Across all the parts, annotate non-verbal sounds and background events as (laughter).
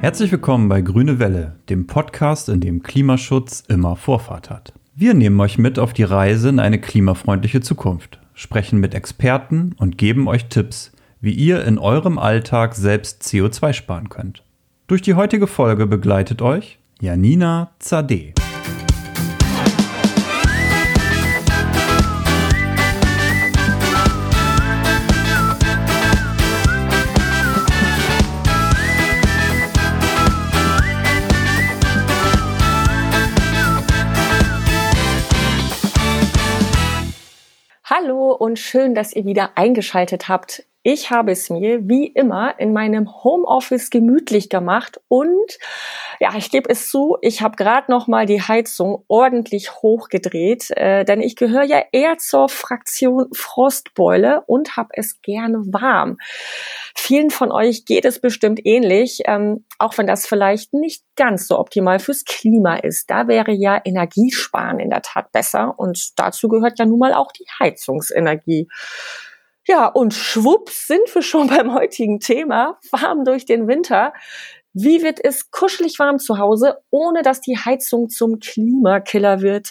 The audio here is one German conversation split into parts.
Herzlich willkommen bei Grüne Welle, dem Podcast, in dem Klimaschutz immer Vorfahrt hat. Wir nehmen euch mit auf die Reise in eine klimafreundliche Zukunft, sprechen mit Experten und geben euch Tipps, wie ihr in eurem Alltag selbst CO2 sparen könnt. Durch die heutige Folge begleitet euch Janina Zadeh. Hallo und schön, dass ihr wieder eingeschaltet habt. Ich habe es mir wie immer in meinem Homeoffice gemütlich gemacht und ja, ich gebe es zu, ich habe gerade noch mal die Heizung ordentlich hochgedreht, äh, denn ich gehöre ja eher zur Fraktion Frostbeule und habe es gerne warm. Vielen von euch geht es bestimmt ähnlich, ähm, auch wenn das vielleicht nicht ganz so optimal fürs Klima ist. Da wäre ja Energiesparen in der Tat besser und dazu gehört ja nun mal auch die Heizungsenergie. Ja, und schwupps sind wir schon (laughs) beim heutigen Thema, warm durch den Winter. Wie wird es kuschelig warm zu Hause, ohne dass die Heizung zum Klimakiller wird?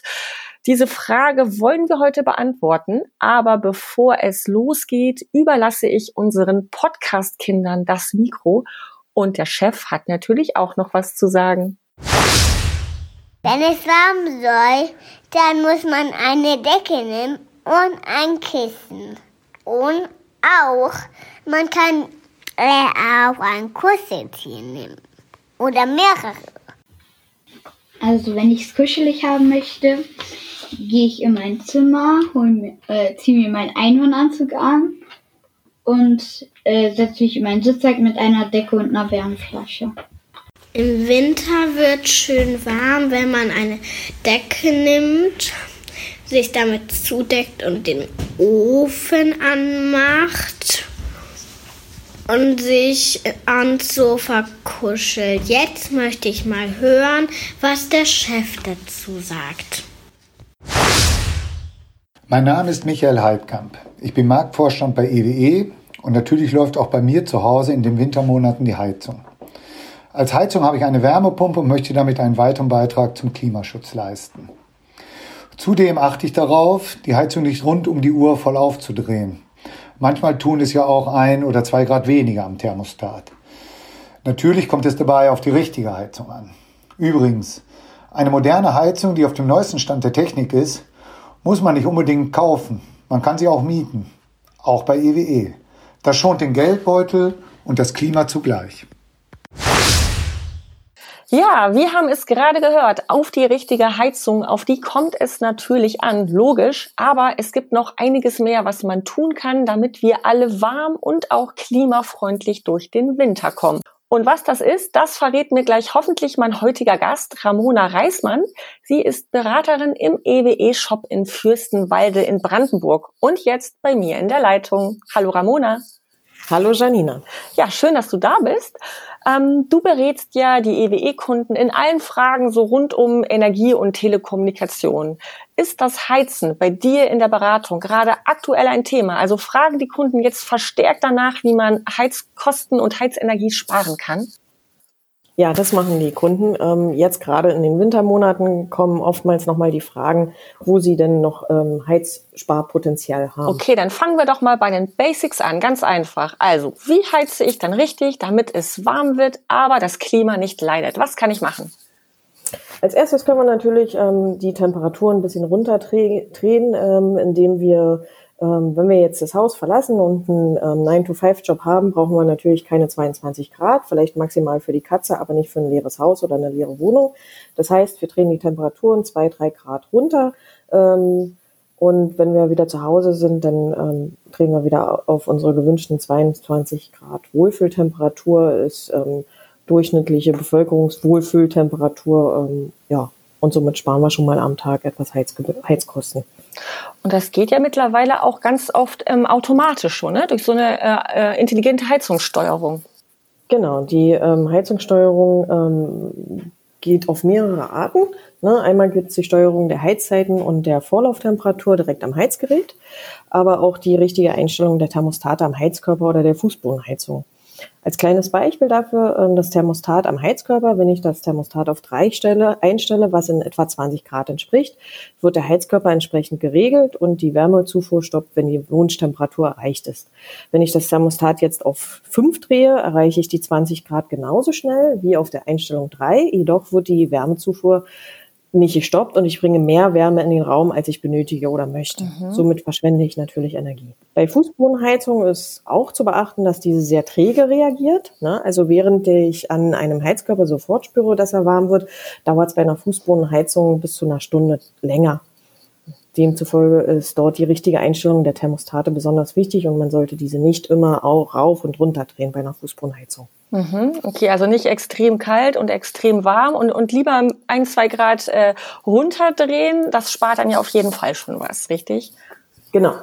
Diese Frage wollen wir heute beantworten, aber bevor es losgeht, überlasse ich unseren Podcast-Kindern das Mikro und der Chef hat natürlich auch noch was zu sagen. Wenn es warm soll, dann muss man eine Decke nehmen und ein Kissen. Und auch, man kann äh, auch ein Kuscheltier nehmen. Oder mehrere. Also wenn ich es kuschelig haben möchte, gehe ich in mein Zimmer, mir, äh, ziehe mir meinen Einhornanzug an und äh, setze mich in meinen Sitzsack mit einer Decke und einer Wärmflasche. Im Winter wird schön warm, wenn man eine Decke nimmt sich damit zudeckt und den Ofen anmacht und sich ans Sofa kuschelt. Jetzt möchte ich mal hören, was der Chef dazu sagt. Mein Name ist Michael Heidkamp. Ich bin Marktvorstand bei EWE e und natürlich läuft auch bei mir zu Hause in den Wintermonaten die Heizung. Als Heizung habe ich eine Wärmepumpe und möchte damit einen weiteren Beitrag zum Klimaschutz leisten. Zudem achte ich darauf, die Heizung nicht rund um die Uhr voll aufzudrehen. Manchmal tun es ja auch ein oder zwei Grad weniger am Thermostat. Natürlich kommt es dabei auf die richtige Heizung an. Übrigens, eine moderne Heizung, die auf dem neuesten Stand der Technik ist, muss man nicht unbedingt kaufen. Man kann sie auch mieten. Auch bei EWE. E. Das schont den Geldbeutel und das Klima zugleich. Ja, wir haben es gerade gehört. Auf die richtige Heizung, auf die kommt es natürlich an, logisch. Aber es gibt noch einiges mehr, was man tun kann, damit wir alle warm und auch klimafreundlich durch den Winter kommen. Und was das ist, das verrät mir gleich hoffentlich mein heutiger Gast, Ramona Reismann. Sie ist Beraterin im EWE-Shop in Fürstenwalde in Brandenburg und jetzt bei mir in der Leitung. Hallo Ramona. Hallo Janina. Ja, schön, dass du da bist. Ähm, du berätst ja die EWE-Kunden in allen Fragen so rund um Energie und Telekommunikation. Ist das Heizen bei dir in der Beratung gerade aktuell ein Thema? Also fragen die Kunden jetzt verstärkt danach, wie man Heizkosten und Heizenergie sparen kann? Ja, das machen die Kunden. Ähm, jetzt gerade in den Wintermonaten kommen oftmals nochmal die Fragen, wo sie denn noch ähm, Heizsparpotenzial haben. Okay, dann fangen wir doch mal bei den Basics an. Ganz einfach. Also, wie heize ich dann richtig, damit es warm wird, aber das Klima nicht leidet? Was kann ich machen? Als erstes können wir natürlich ähm, die Temperatur ein bisschen runterdrehen, ähm, indem wir ähm, wenn wir jetzt das Haus verlassen und einen ähm, 9-to-5-Job haben, brauchen wir natürlich keine 22 Grad, vielleicht maximal für die Katze, aber nicht für ein leeres Haus oder eine leere Wohnung. Das heißt, wir drehen die Temperaturen 2, 3 Grad runter. Ähm, und wenn wir wieder zu Hause sind, dann ähm, drehen wir wieder auf unsere gewünschten 22 Grad. Wohlfühltemperatur ist ähm, durchschnittliche Bevölkerungswohlfühltemperatur. Ähm, ja, und somit sparen wir schon mal am Tag etwas Heizge Heizkosten. Und das geht ja mittlerweile auch ganz oft ähm, automatisch schon, ne? durch so eine äh, äh, intelligente Heizungssteuerung. Genau, die ähm, Heizungssteuerung ähm, geht auf mehrere Arten. Ne? Einmal gibt es die Steuerung der Heizzeiten und der Vorlauftemperatur direkt am Heizgerät, aber auch die richtige Einstellung der Thermostate am Heizkörper oder der Fußbodenheizung. Als kleines Beispiel dafür ähm, das Thermostat am Heizkörper. Wenn ich das Thermostat auf drei stelle, einstelle, was in etwa 20 Grad entspricht, wird der Heizkörper entsprechend geregelt und die Wärmezufuhr stoppt, wenn die Wunsch-Temperatur erreicht ist. Wenn ich das Thermostat jetzt auf fünf drehe, erreiche ich die 20 Grad genauso schnell wie auf der Einstellung drei. Jedoch wird die Wärmezufuhr nicht gestoppt und ich bringe mehr Wärme in den Raum, als ich benötige oder möchte. Mhm. Somit verschwende ich natürlich Energie. Bei Fußbodenheizung ist auch zu beachten, dass diese sehr träge reagiert. Ne? Also während ich an einem Heizkörper sofort spüre, dass er warm wird, dauert es bei einer Fußbodenheizung bis zu einer Stunde länger. Demzufolge ist dort die richtige Einstellung der Thermostate besonders wichtig und man sollte diese nicht immer auch rauf und runter drehen bei einer Fußbodenheizung. Mhm, okay, also nicht extrem kalt und extrem warm und, und lieber ein, zwei Grad äh, runterdrehen. Das spart dann ja auf jeden Fall schon was, richtig? Genau,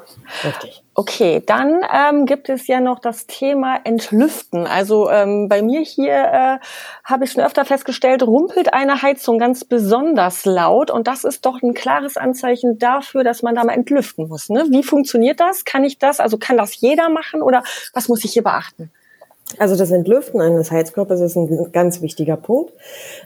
richtig. Okay, dann ähm, gibt es ja noch das Thema Entlüften. Also ähm, bei mir hier äh, habe ich schon öfter festgestellt, rumpelt eine Heizung ganz besonders laut und das ist doch ein klares Anzeichen dafür, dass man da mal entlüften muss. Ne? Wie funktioniert das? Kann ich das? Also kann das jeder machen oder was muss ich hier beachten? Also das Entlüften eines Heizkörpers ist ein ganz wichtiger Punkt.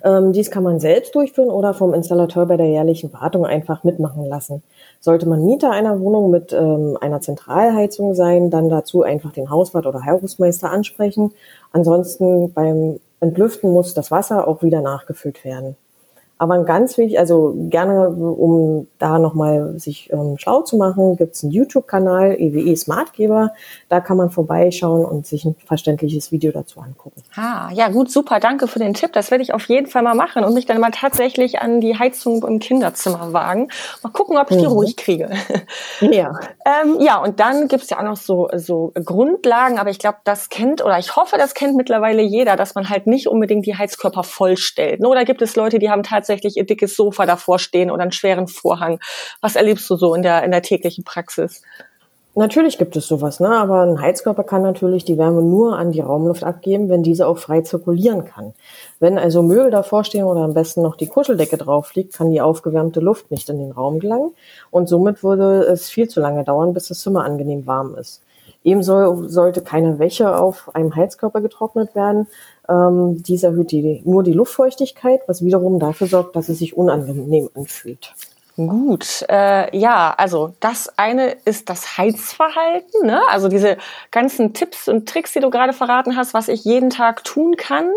Ähm, dies kann man selbst durchführen oder vom Installateur bei der jährlichen Wartung einfach mitmachen lassen. Sollte man Mieter einer Wohnung mit ähm, einer Zentralheizung sein, dann dazu einfach den Hauswart oder Hausmeister ansprechen. Ansonsten beim Entlüften muss das Wasser auch wieder nachgefüllt werden. Aber ein ganz wichtig, also gerne, um da nochmal sich ähm, schlau zu machen, gibt es einen YouTube-Kanal, EWE Smartgeber. Da kann man vorbeischauen und sich ein verständliches Video dazu angucken. Ah, ja gut, super, danke für den Tipp. Das werde ich auf jeden Fall mal machen und mich dann mal tatsächlich an die Heizung im Kinderzimmer wagen. Mal gucken, ob ich die mhm. ruhig kriege. Ja. (laughs) ähm, ja, und dann gibt es ja auch noch so, so Grundlagen, aber ich glaube, das kennt oder ich hoffe, das kennt mittlerweile jeder, dass man halt nicht unbedingt die Heizkörper vollstellt. Oder gibt es Leute, die haben tatsächlich tatsächlich ihr dickes Sofa davor stehen oder einen schweren Vorhang. Was erlebst du so in der, in der täglichen Praxis? Natürlich gibt es sowas, ne? aber ein Heizkörper kann natürlich die Wärme nur an die Raumluft abgeben, wenn diese auch frei zirkulieren kann. Wenn also Möbel davor stehen oder am besten noch die Kuscheldecke drauf liegt, kann die aufgewärmte Luft nicht in den Raum gelangen und somit würde es viel zu lange dauern, bis das Zimmer angenehm warm ist. Ebenso sollte keine Wäsche auf einem Heizkörper getrocknet werden, ähm, dies erhöht die, nur die Luftfeuchtigkeit, was wiederum dafür sorgt, dass es sich unangenehm anfühlt. Gut, äh, ja, also das eine ist das Heizverhalten, ne? also diese ganzen Tipps und Tricks, die du gerade verraten hast, was ich jeden Tag tun kann.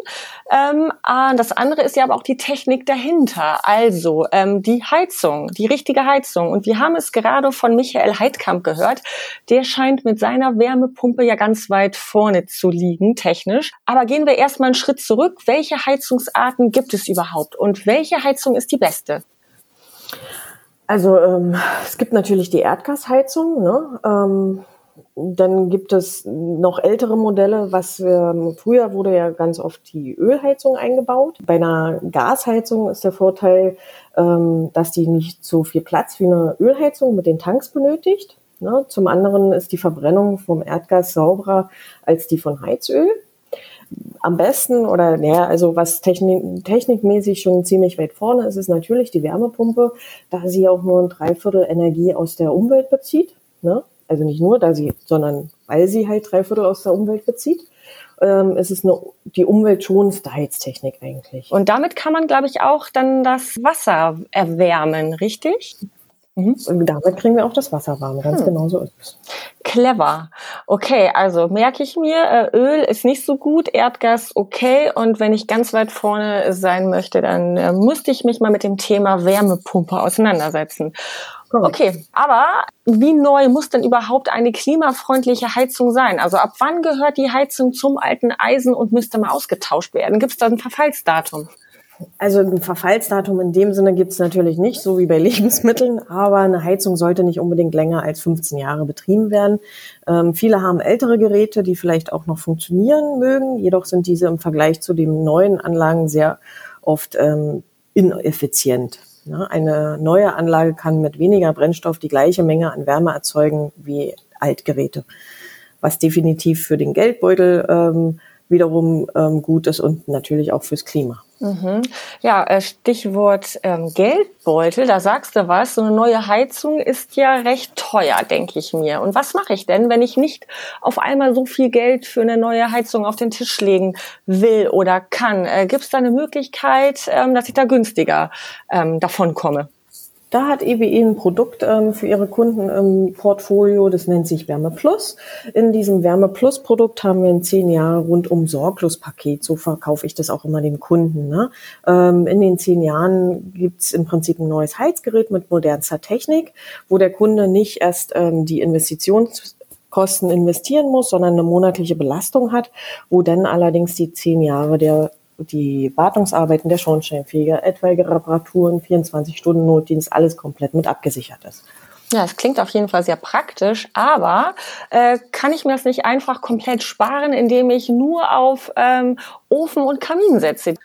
Ähm, ah, das andere ist ja aber auch die Technik dahinter, also ähm, die Heizung, die richtige Heizung. Und wir haben es gerade von Michael Heidkamp gehört, der scheint mit seiner Wärmepumpe ja ganz weit vorne zu liegen, technisch. Aber gehen wir erstmal einen Schritt zurück. Welche Heizungsarten gibt es überhaupt und welche Heizung ist die beste? Also ähm, es gibt natürlich die Erdgasheizung. Ne? Ähm, dann gibt es noch ältere Modelle, was ähm, früher wurde ja ganz oft die Ölheizung eingebaut. Bei einer Gasheizung ist der Vorteil, ähm, dass die nicht so viel Platz wie eine Ölheizung mit den Tanks benötigt. Ne? Zum anderen ist die Verbrennung vom Erdgas sauberer als die von Heizöl am besten oder naja, also was technik, technikmäßig schon ziemlich weit vorne ist, ist natürlich die Wärmepumpe, da sie auch nur ein Dreiviertel Energie aus der Umwelt bezieht. Ne? Also nicht nur, da sie, sondern weil sie halt Dreiviertel aus der Umwelt bezieht. Ähm, es ist eine, die umweltschonendste Heiztechnik eigentlich. Und damit kann man, glaube ich, auch dann das Wasser erwärmen, richtig? Mhm. Und damit kriegen wir auch das Wasser warm. Ganz hm. genau so ist es. Clever. Okay, also merke ich mir, äh, Öl ist nicht so gut, Erdgas okay. Und wenn ich ganz weit vorne sein möchte, dann äh, müsste ich mich mal mit dem Thema Wärmepumpe auseinandersetzen. Okay, aber wie neu muss denn überhaupt eine klimafreundliche Heizung sein? Also ab wann gehört die Heizung zum alten Eisen und müsste mal ausgetauscht werden? Gibt es da ein Verfallsdatum? Also ein Verfallsdatum in dem Sinne gibt es natürlich nicht, so wie bei (laughs) Lebensmitteln, aber eine Heizung sollte nicht unbedingt länger als 15 Jahre betrieben werden. Ähm, viele haben ältere Geräte, die vielleicht auch noch funktionieren mögen, jedoch sind diese im Vergleich zu den neuen Anlagen sehr oft ähm, ineffizient. Ja, eine neue Anlage kann mit weniger Brennstoff die gleiche Menge an Wärme erzeugen wie Altgeräte, was definitiv für den Geldbeutel ähm, wiederum ähm, gut ist und natürlich auch fürs Klima. Mhm. Ja, äh, Stichwort ähm, Geldbeutel, da sagst du was. So eine neue Heizung ist ja recht teuer, denke ich mir. Und was mache ich denn, wenn ich nicht auf einmal so viel Geld für eine neue Heizung auf den Tisch legen will oder kann? Äh, Gibt es da eine Möglichkeit, ähm, dass ich da günstiger ähm, davon komme? Da hat EWE ein Produkt ähm, für ihre Kunden im Portfolio, das nennt sich Wärme Plus. In diesem Wärme Plus Produkt haben wir ein zehn Jahre rundum sorglos Paket. So verkaufe ich das auch immer dem Kunden. Ne? Ähm, in den zehn Jahren gibt's im Prinzip ein neues Heizgerät mit modernster Technik, wo der Kunde nicht erst ähm, die Investitionskosten investieren muss, sondern eine monatliche Belastung hat, wo dann allerdings die zehn Jahre der die Wartungsarbeiten der Schornsteinfeger, etwaige Reparaturen, 24-Stunden-Notdienst, alles komplett mit abgesichert ist. Ja, es klingt auf jeden Fall sehr praktisch, aber äh, kann ich mir das nicht einfach komplett sparen, indem ich nur auf ähm, Ofen und Kamin setze?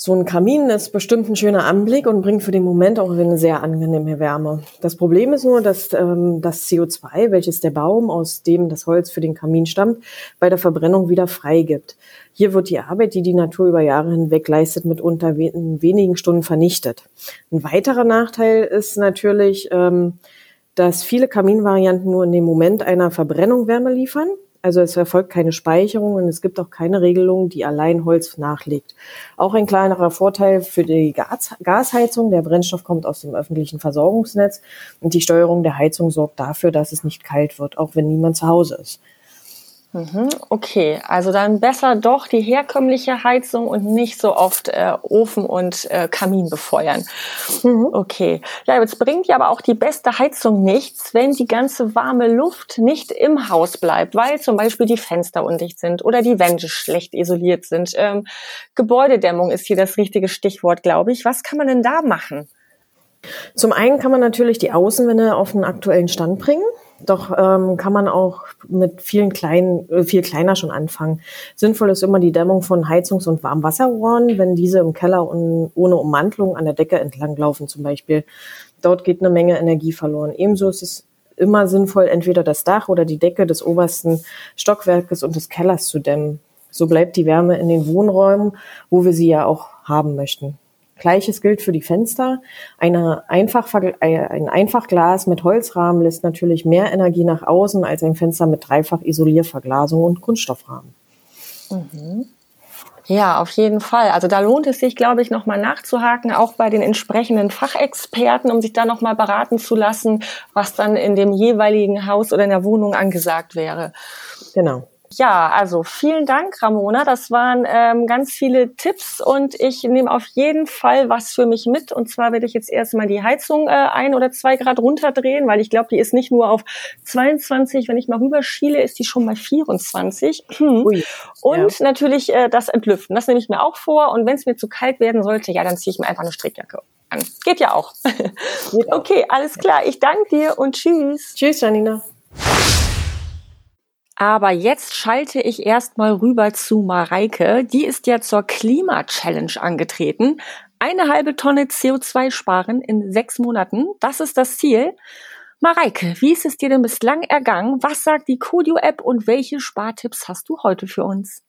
So ein Kamin ist bestimmt ein schöner Anblick und bringt für den Moment auch eine sehr angenehme Wärme. Das Problem ist nur, dass ähm, das CO2, welches der Baum, aus dem das Holz für den Kamin stammt, bei der Verbrennung wieder freigibt. Hier wird die Arbeit, die die Natur über Jahre hinweg leistet, mitunter in wenigen Stunden vernichtet. Ein weiterer Nachteil ist natürlich, ähm, dass viele Kaminvarianten nur in dem Moment einer Verbrennung Wärme liefern. Also es erfolgt keine Speicherung und es gibt auch keine Regelung, die allein Holz nachlegt. Auch ein kleinerer Vorteil für die Gas Gasheizung. Der Brennstoff kommt aus dem öffentlichen Versorgungsnetz und die Steuerung der Heizung sorgt dafür, dass es nicht kalt wird, auch wenn niemand zu Hause ist. Mhm, okay, also dann besser doch die herkömmliche Heizung und nicht so oft äh, Ofen und äh, Kamin befeuern. Mhm. Okay, ja, jetzt bringt ja aber auch die beste Heizung nichts, wenn die ganze warme Luft nicht im Haus bleibt, weil zum Beispiel die Fenster undicht sind oder die Wände schlecht isoliert sind. Ähm, Gebäudedämmung ist hier das richtige Stichwort, glaube ich. Was kann man denn da machen? Zum einen kann man natürlich die Außenwände auf einen aktuellen Stand bringen. Doch ähm, kann man auch mit vielen kleinen, äh, viel kleiner schon anfangen. Sinnvoll ist immer die Dämmung von Heizungs- und Warmwasserrohren, wenn diese im Keller un ohne Ummantelung an der Decke entlanglaufen zum Beispiel. Dort geht eine Menge Energie verloren. Ebenso ist es immer sinnvoll, entweder das Dach oder die Decke des obersten Stockwerkes und des Kellers zu dämmen. So bleibt die Wärme in den Wohnräumen, wo wir sie ja auch haben möchten. Gleiches gilt für die Fenster. Eine Einfach, äh, ein Einfachglas mit Holzrahmen lässt natürlich mehr Energie nach außen als ein Fenster mit dreifach Isolierverglasung und Kunststoffrahmen. Mhm. Ja, auf jeden Fall. Also da lohnt es sich, glaube ich, nochmal nachzuhaken, auch bei den entsprechenden Fachexperten, um sich da nochmal beraten zu lassen, was dann in dem jeweiligen Haus oder in der Wohnung angesagt wäre. Genau. Ja, also vielen Dank, Ramona. Das waren ähm, ganz viele Tipps und ich nehme auf jeden Fall was für mich mit. Und zwar werde ich jetzt erstmal die Heizung äh, ein oder zwei Grad runterdrehen, weil ich glaube, die ist nicht nur auf 22, wenn ich mal rüberschiele, ist die schon bei 24. Hm. Ui, und ja. natürlich äh, das Entlüften. Das nehme ich mir auch vor. Und wenn es mir zu kalt werden sollte, ja, dann ziehe ich mir einfach eine Strickjacke an. Geht ja auch. Geht (laughs) okay, alles klar. Ich danke dir und tschüss. Tschüss, Janina. Aber jetzt schalte ich erstmal rüber zu Mareike. Die ist ja zur Klima-Challenge angetreten. Eine halbe Tonne CO2 sparen in sechs Monaten. Das ist das Ziel. Mareike, wie ist es dir denn bislang ergangen? Was sagt die Codio-App und welche Spartipps hast du heute für uns?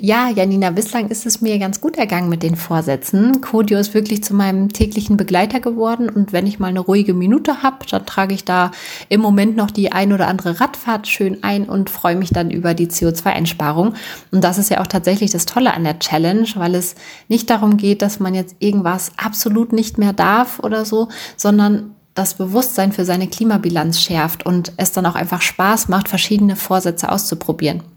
Ja, Janina, bislang ist es mir ganz gut ergangen mit den Vorsätzen. Codio ist wirklich zu meinem täglichen Begleiter geworden und wenn ich mal eine ruhige Minute habe, dann trage ich da im Moment noch die ein oder andere Radfahrt schön ein und freue mich dann über die CO2-Einsparung. Und das ist ja auch tatsächlich das Tolle an der Challenge, weil es nicht darum geht, dass man jetzt irgendwas absolut nicht mehr darf oder so, sondern das Bewusstsein für seine Klimabilanz schärft und es dann auch einfach Spaß macht, verschiedene Vorsätze auszuprobieren.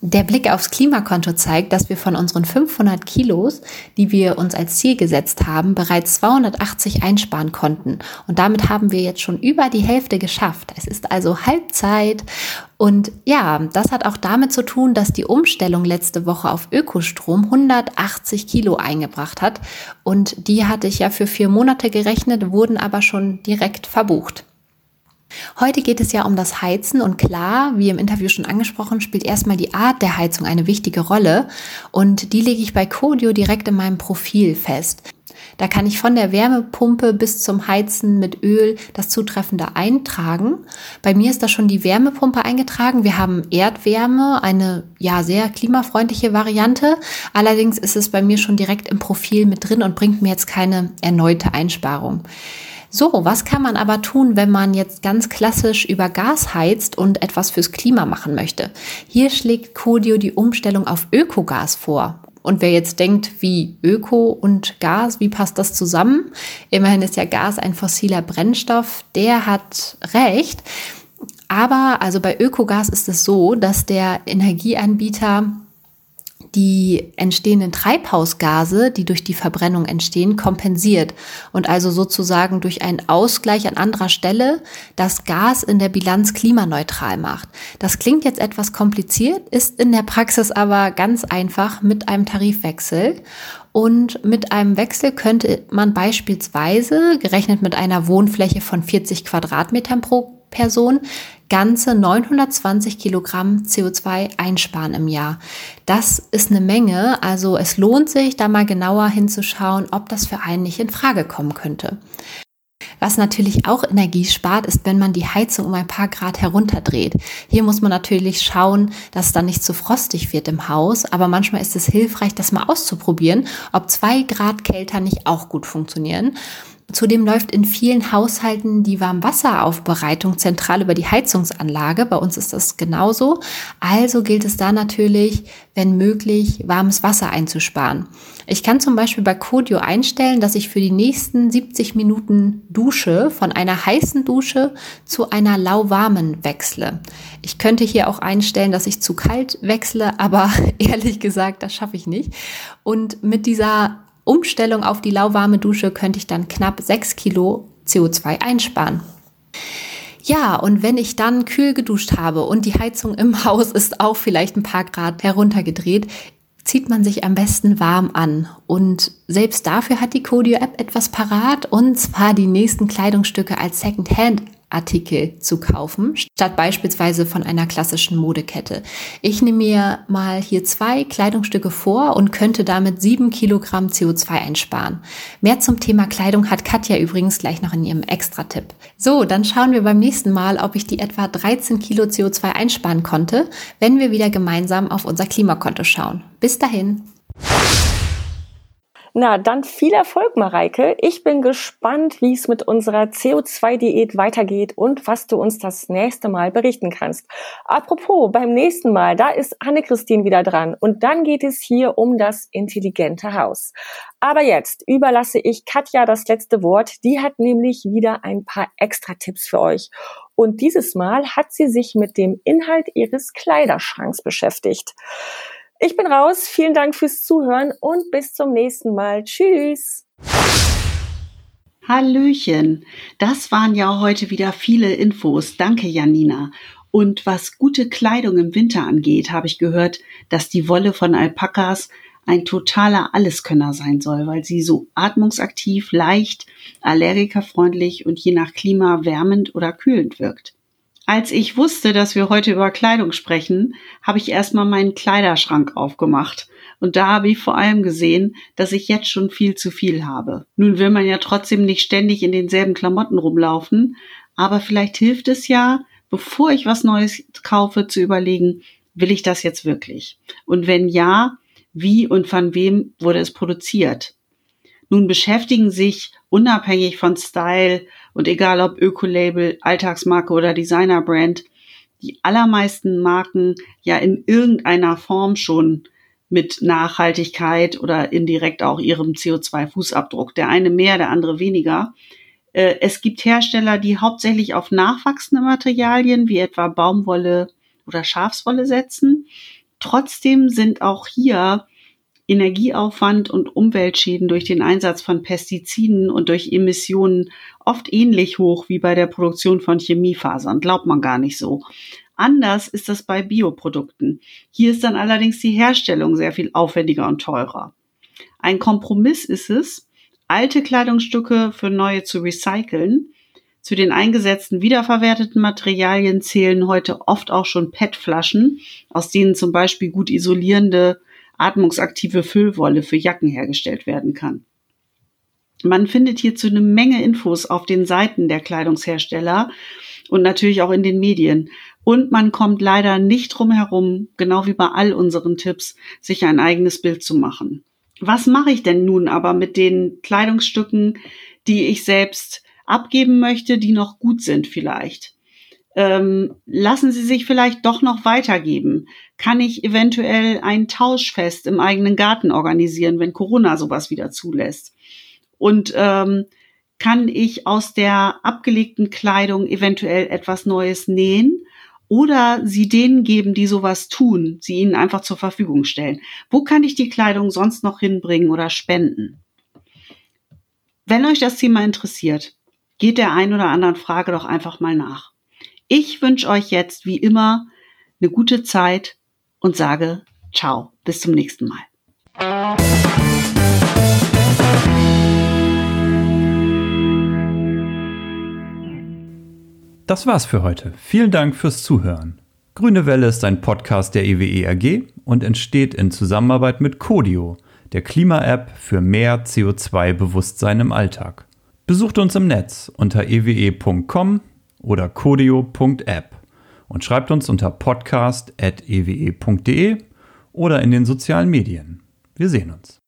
Der Blick aufs Klimakonto zeigt, dass wir von unseren 500 Kilos, die wir uns als Ziel gesetzt haben, bereits 280 einsparen konnten. Und damit haben wir jetzt schon über die Hälfte geschafft. Es ist also Halbzeit. Und ja, das hat auch damit zu tun, dass die Umstellung letzte Woche auf Ökostrom 180 Kilo eingebracht hat. Und die hatte ich ja für vier Monate gerechnet, wurden aber schon direkt verbucht. Heute geht es ja um das Heizen und klar, wie im Interview schon angesprochen, spielt erstmal die Art der Heizung eine wichtige Rolle und die lege ich bei Codio direkt in meinem Profil fest. Da kann ich von der Wärmepumpe bis zum Heizen mit Öl das Zutreffende eintragen. Bei mir ist da schon die Wärmepumpe eingetragen. Wir haben Erdwärme, eine ja sehr klimafreundliche Variante. Allerdings ist es bei mir schon direkt im Profil mit drin und bringt mir jetzt keine erneute Einsparung. So, was kann man aber tun, wenn man jetzt ganz klassisch über Gas heizt und etwas fürs Klima machen möchte? Hier schlägt Codio die Umstellung auf Ökogas vor. Und wer jetzt denkt, wie Öko und Gas, wie passt das zusammen? Immerhin ist ja Gas ein fossiler Brennstoff, der hat recht. Aber also bei Ökogas ist es so, dass der Energieanbieter die entstehenden Treibhausgase, die durch die Verbrennung entstehen, kompensiert und also sozusagen durch einen Ausgleich an anderer Stelle das Gas in der Bilanz klimaneutral macht. Das klingt jetzt etwas kompliziert, ist in der Praxis aber ganz einfach mit einem Tarifwechsel. Und mit einem Wechsel könnte man beispielsweise, gerechnet mit einer Wohnfläche von 40 Quadratmetern pro Person ganze 920 Kilogramm CO2 einsparen im Jahr. Das ist eine Menge, also es lohnt sich, da mal genauer hinzuschauen, ob das für einen nicht in Frage kommen könnte. Was natürlich auch Energie spart, ist, wenn man die Heizung um ein paar Grad herunterdreht. Hier muss man natürlich schauen, dass es dann nicht zu frostig wird im Haus, aber manchmal ist es hilfreich, das mal auszuprobieren, ob zwei Grad kälter nicht auch gut funktionieren. Zudem läuft in vielen Haushalten die Warmwasseraufbereitung zentral über die Heizungsanlage. Bei uns ist das genauso. Also gilt es da natürlich, wenn möglich, warmes Wasser einzusparen. Ich kann zum Beispiel bei Codio einstellen, dass ich für die nächsten 70 Minuten Dusche von einer heißen Dusche zu einer lauwarmen wechsle. Ich könnte hier auch einstellen, dass ich zu kalt wechsle, aber (laughs) ehrlich gesagt, das schaffe ich nicht. Und mit dieser Umstellung auf die lauwarme Dusche könnte ich dann knapp 6 Kilo CO2 einsparen. Ja, und wenn ich dann kühl geduscht habe und die Heizung im (laughs) Haus ist auch vielleicht ein paar Grad heruntergedreht, zieht man sich am besten warm an. Und selbst dafür hat die Codio-App etwas parat, und zwar die nächsten Kleidungsstücke als Secondhand Artikel zu kaufen, statt beispielsweise von einer klassischen Modekette. Ich nehme mir mal hier zwei Kleidungsstücke vor und könnte damit sieben Kilogramm CO2 einsparen. Mehr zum Thema Kleidung hat Katja übrigens gleich noch in ihrem Extra-Tipp. So, dann schauen wir beim nächsten Mal, ob ich die etwa 13 Kilo CO2 einsparen konnte, wenn wir wieder gemeinsam auf unser Klimakonto schauen. Bis dahin. Na, dann viel Erfolg, Mareike. Ich bin gespannt, wie es mit unserer CO2-Diät weitergeht und was du uns das nächste Mal berichten kannst. Apropos, beim nächsten Mal, da ist Anne-Christine wieder dran und dann geht es hier um das intelligente Haus. Aber jetzt überlasse ich Katja das letzte Wort. Die hat nämlich wieder ein paar extra Tipps für euch. Und dieses Mal hat sie sich mit dem Inhalt ihres Kleiderschranks beschäftigt. Ich bin raus. Vielen Dank fürs Zuhören und bis zum nächsten Mal. Tschüss. Hallöchen. Das waren ja heute wieder viele Infos. Danke, Janina. Und was gute Kleidung im Winter angeht, habe ich gehört, dass die Wolle von Alpakas ein totaler Alleskönner sein soll, weil sie so atmungsaktiv, leicht, allergikerfreundlich und je nach Klima wärmend oder kühlend wirkt. Als ich wusste, dass wir heute über Kleidung sprechen, habe ich erstmal meinen Kleiderschrank aufgemacht. Und da habe ich vor allem gesehen, dass ich jetzt schon viel zu viel habe. Nun will man ja trotzdem nicht ständig in denselben Klamotten rumlaufen, aber vielleicht hilft es ja, bevor ich was Neues kaufe, zu überlegen, will ich das jetzt wirklich? Und wenn ja, wie und von wem wurde es produziert? Nun beschäftigen sich unabhängig von Style und egal ob Ökolabel, Alltagsmarke oder Designerbrand, die allermeisten Marken ja in irgendeiner Form schon mit Nachhaltigkeit oder indirekt auch ihrem CO2-Fußabdruck. Der eine mehr, der andere weniger. Äh, es gibt Hersteller, die hauptsächlich auf nachwachsende Materialien wie etwa Baumwolle oder Schafswolle setzen. Trotzdem sind auch hier Energieaufwand und Umweltschäden durch den Einsatz von Pestiziden und durch Emissionen oft ähnlich hoch wie bei der Produktion von Chemiefasern. Glaubt man gar nicht so. Anders ist das bei Bioprodukten. Hier ist dann allerdings die Herstellung sehr viel aufwendiger und teurer. Ein Kompromiss ist es, alte Kleidungsstücke für neue zu recyceln, Zu den eingesetzten wiederverwerteten Materialien zählen heute oft auch schon PET-Flaschen, aus denen zum Beispiel gut isolierende, atmungsaktive Füllwolle für Jacken hergestellt werden kann. Man findet hierzu eine Menge Infos auf den Seiten der Kleidungshersteller und natürlich auch in den Medien. Und man kommt leider nicht drum herum, genau wie bei all unseren Tipps, sich ein eigenes Bild zu machen. Was mache ich denn nun aber mit den Kleidungsstücken, die ich selbst abgeben möchte, die noch gut sind vielleicht? Ähm, lassen Sie sich vielleicht doch noch weitergeben? Kann ich eventuell ein Tauschfest im eigenen Garten organisieren, wenn Corona sowas wieder zulässt? Und ähm, kann ich aus der abgelegten Kleidung eventuell etwas Neues nähen oder sie denen geben, die sowas tun, sie ihnen einfach zur Verfügung stellen. Wo kann ich die Kleidung sonst noch hinbringen oder spenden? Wenn euch das Thema interessiert, geht der ein oder anderen Frage doch einfach mal nach. Ich wünsche euch jetzt wie immer eine gute Zeit und sage ciao, bis zum nächsten Mal. Das war's für heute. Vielen Dank fürs Zuhören. Grüne Welle ist ein Podcast der EWE AG und entsteht in Zusammenarbeit mit Codio, der Klima-App für mehr CO2-Bewusstsein im Alltag. Besucht uns im Netz unter ewe.com oder codio.app und schreibt uns unter podcast.ewe.de oder in den sozialen Medien. Wir sehen uns.